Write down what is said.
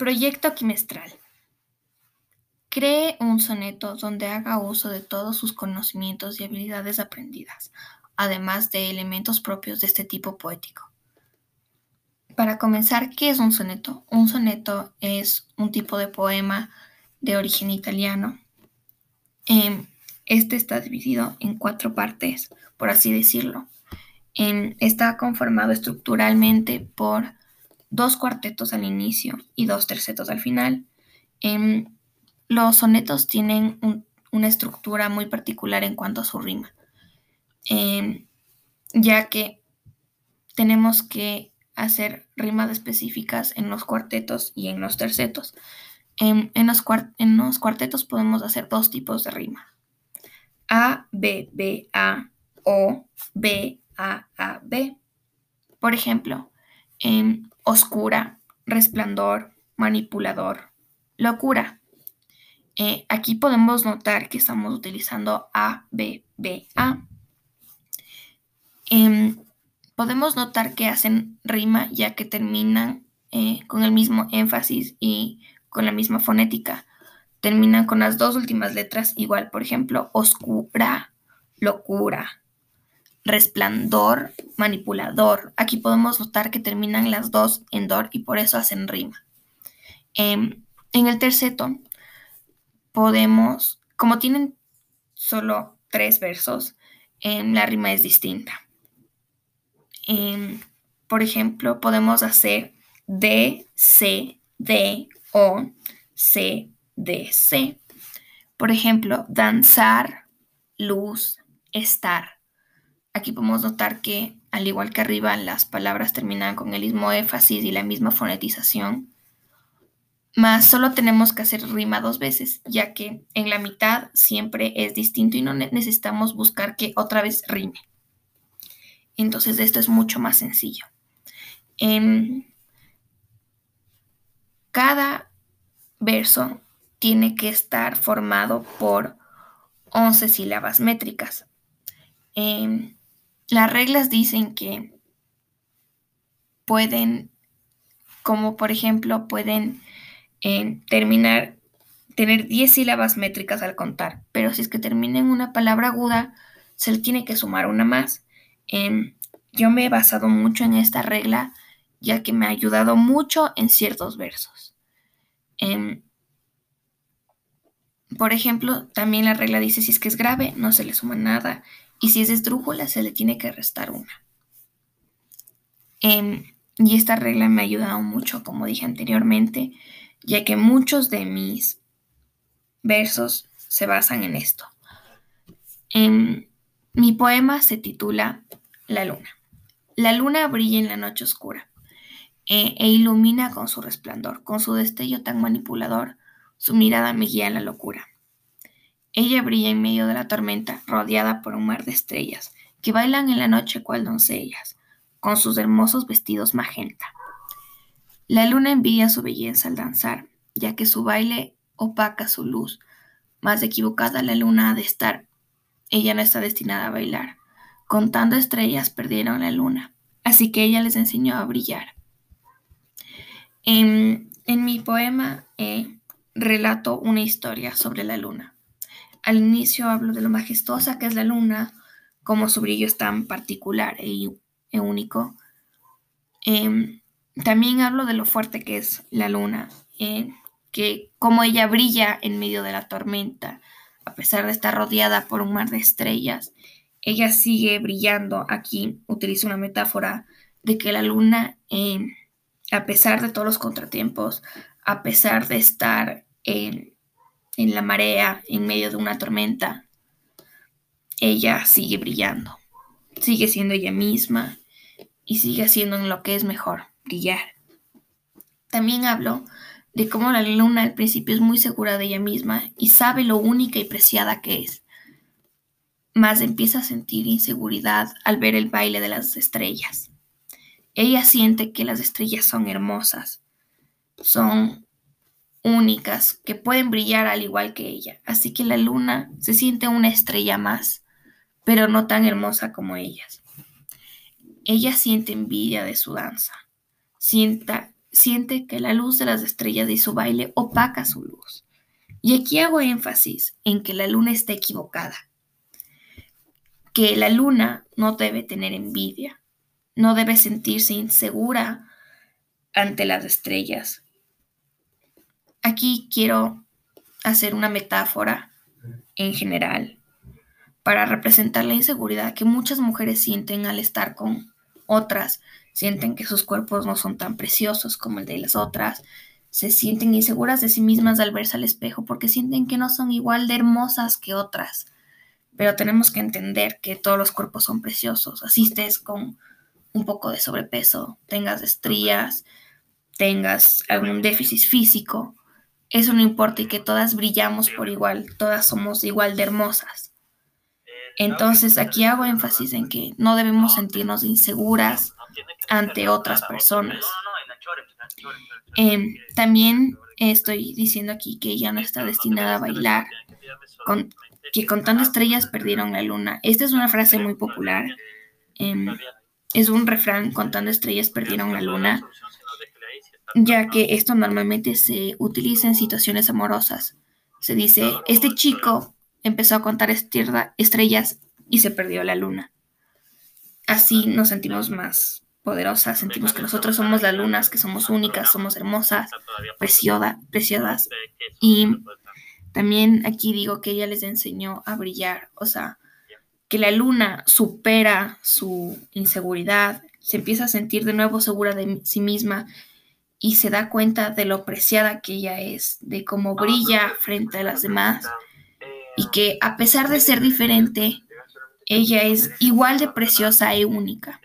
Proyecto quimestral. Cree un soneto donde haga uso de todos sus conocimientos y habilidades aprendidas, además de elementos propios de este tipo poético. Para comenzar, ¿qué es un soneto? Un soneto es un tipo de poema de origen italiano. Em, este está dividido en cuatro partes, por así decirlo. Em, está conformado estructuralmente por dos cuartetos al inicio y dos tercetos al final. Em, los sonetos tienen una estructura muy particular en cuanto a su rima, em, ya que tenemos que hacer rimas específicas en los cuartetos y en los tercetos. En, los, en los cuartetos podemos hacer dos tipos de rima. A, B, B, A, O, B, A, A, B. Por ejemplo, en oscura, resplandor, manipulador, locura. Eh, aquí podemos notar que estamos utilizando A, B, B, A. Em, podemos notar que hacen rima ya que terminan eh, con el mismo énfasis y con la misma fonética. Terminan con las dos últimas letras igual, por ejemplo, oscura, locura, resplandor, manipulador. Aquí podemos notar que terminan las dos en dor y por eso hacen rima. Em, en el terceto podemos, como tienen solo tres versos, em, la rima es distinta. Em, por ejemplo, podemos hacer D, C, D, O, C, D, C. Por ejemplo, danzar, luz, estar. Aquí podemos notar que, al igual que arriba, las palabras terminan con el mismo énfasis y la misma fonetización. Más solo tenemos que hacer rima dos veces, ya que en la mitad siempre es distinto y no necesitamos buscar que otra vez rime. Entonces esto es mucho más sencillo. En cada verso tiene que estar formado por 11 sílabas métricas. En las reglas dicen que pueden, como por ejemplo, pueden eh, terminar, tener 10 sílabas métricas al contar, pero si es que termina en una palabra aguda, se le tiene que sumar una más. Em, yo me he basado mucho en esta regla, ya que me ha ayudado mucho en ciertos versos. Em, por ejemplo, también la regla dice si es que es grave, no se le suma nada y si es esdrújula se le tiene que restar una. Em, y esta regla me ha ayudado mucho, como dije anteriormente, ya que muchos de mis versos se basan en esto. Em, mi poema se titula La luna. La luna brilla en la noche oscura e, e ilumina con su resplandor, con su destello tan manipulador, su mirada me guía a la locura. Ella brilla en medio de la tormenta, rodeada por un mar de estrellas, que bailan en la noche cual doncellas, con sus hermosos vestidos magenta. La luna envidia su belleza al danzar, ya que su baile opaca su luz. Más equivocada la luna ha de estar. Ella no está destinada a bailar. Contando estrellas perdieron la luna, así que ella les enseñó a brillar. En, mi poema eh, relato una historia sobre la luna. Al inicio hablo de lo majestuosa que es la luna, como su brillo es tan particular e, e único. Em, también hablo de lo fuerte que es la luna, eh, que como ella brilla en medio de la tormenta, a pesar de estar rodeada por un mar de estrellas, ella sigue brillando. Aquí utilizo una metáfora de que la luna, em, a pesar de todos los contratiempos, a pesar de estar en la marea, en medio de una tormenta, ella sigue brillando, sigue siendo ella misma y sigue haciendo en lo que es mejor, brillar. También hablo de cómo la luna al principio es muy segura de ella misma y sabe lo única y preciada que es. Mas empieza a sentir inseguridad al ver el baile de las estrellas. Ella siente que las estrellas son hermosas, son únicas que pueden brillar al igual que ella. Así que la luna se siente una estrella más, pero no tan hermosa como ellas. Ella siente envidia de su danza, sienta siente que la luz de las estrellas y su baile opaca su luz. Y aquí hago énfasis en que la luna está equivocada, que la luna no debe tener envidia, no debe sentirse insegura ante las estrellas. Aquí quiero hacer una metáfora en general para representar la inseguridad que muchas mujeres sienten al estar con otras, sienten que sus cuerpos no son tan preciosos como el de las otras, se sienten inseguras de sí mismas al verse al espejo porque sienten que no son igual de hermosas que otras. Pero tenemos que entender que todos los cuerpos son preciosos. Asistes con un poco de sobrepeso, tengas estrías, tengas algún déficit físico, eso no importa y que todas brillamos por igual, todas somos igual de hermosas. Entonces aquí hago énfasis en que no debemos sentirnos inseguras ante otras personas. Em, también estoy diciendo aquí que ella no está destinada a bailar, con, que contando estrellas perdieron la luna. Esta es una frase muy popular. Em, es un refrán, contando estrellas perdieron la luna ya que esto normalmente se utiliza en situaciones amorosas. Se dice, este chico empezó a contar estrellas y se perdió la luna. Así nos sentimos más poderosas, sentimos que nosotros somos las lunas, que somos únicas, somos hermosas, preciosas. Y también aquí digo que ella les enseñó a brillar, o sea, que la luna supera su inseguridad, se empieza a sentir de nuevo segura de sí misma y se da cuenta de lo preciada que ella es, de cómo brilla frente a las demás y que a pesar de ser diferente, ella es igual de preciosa e única.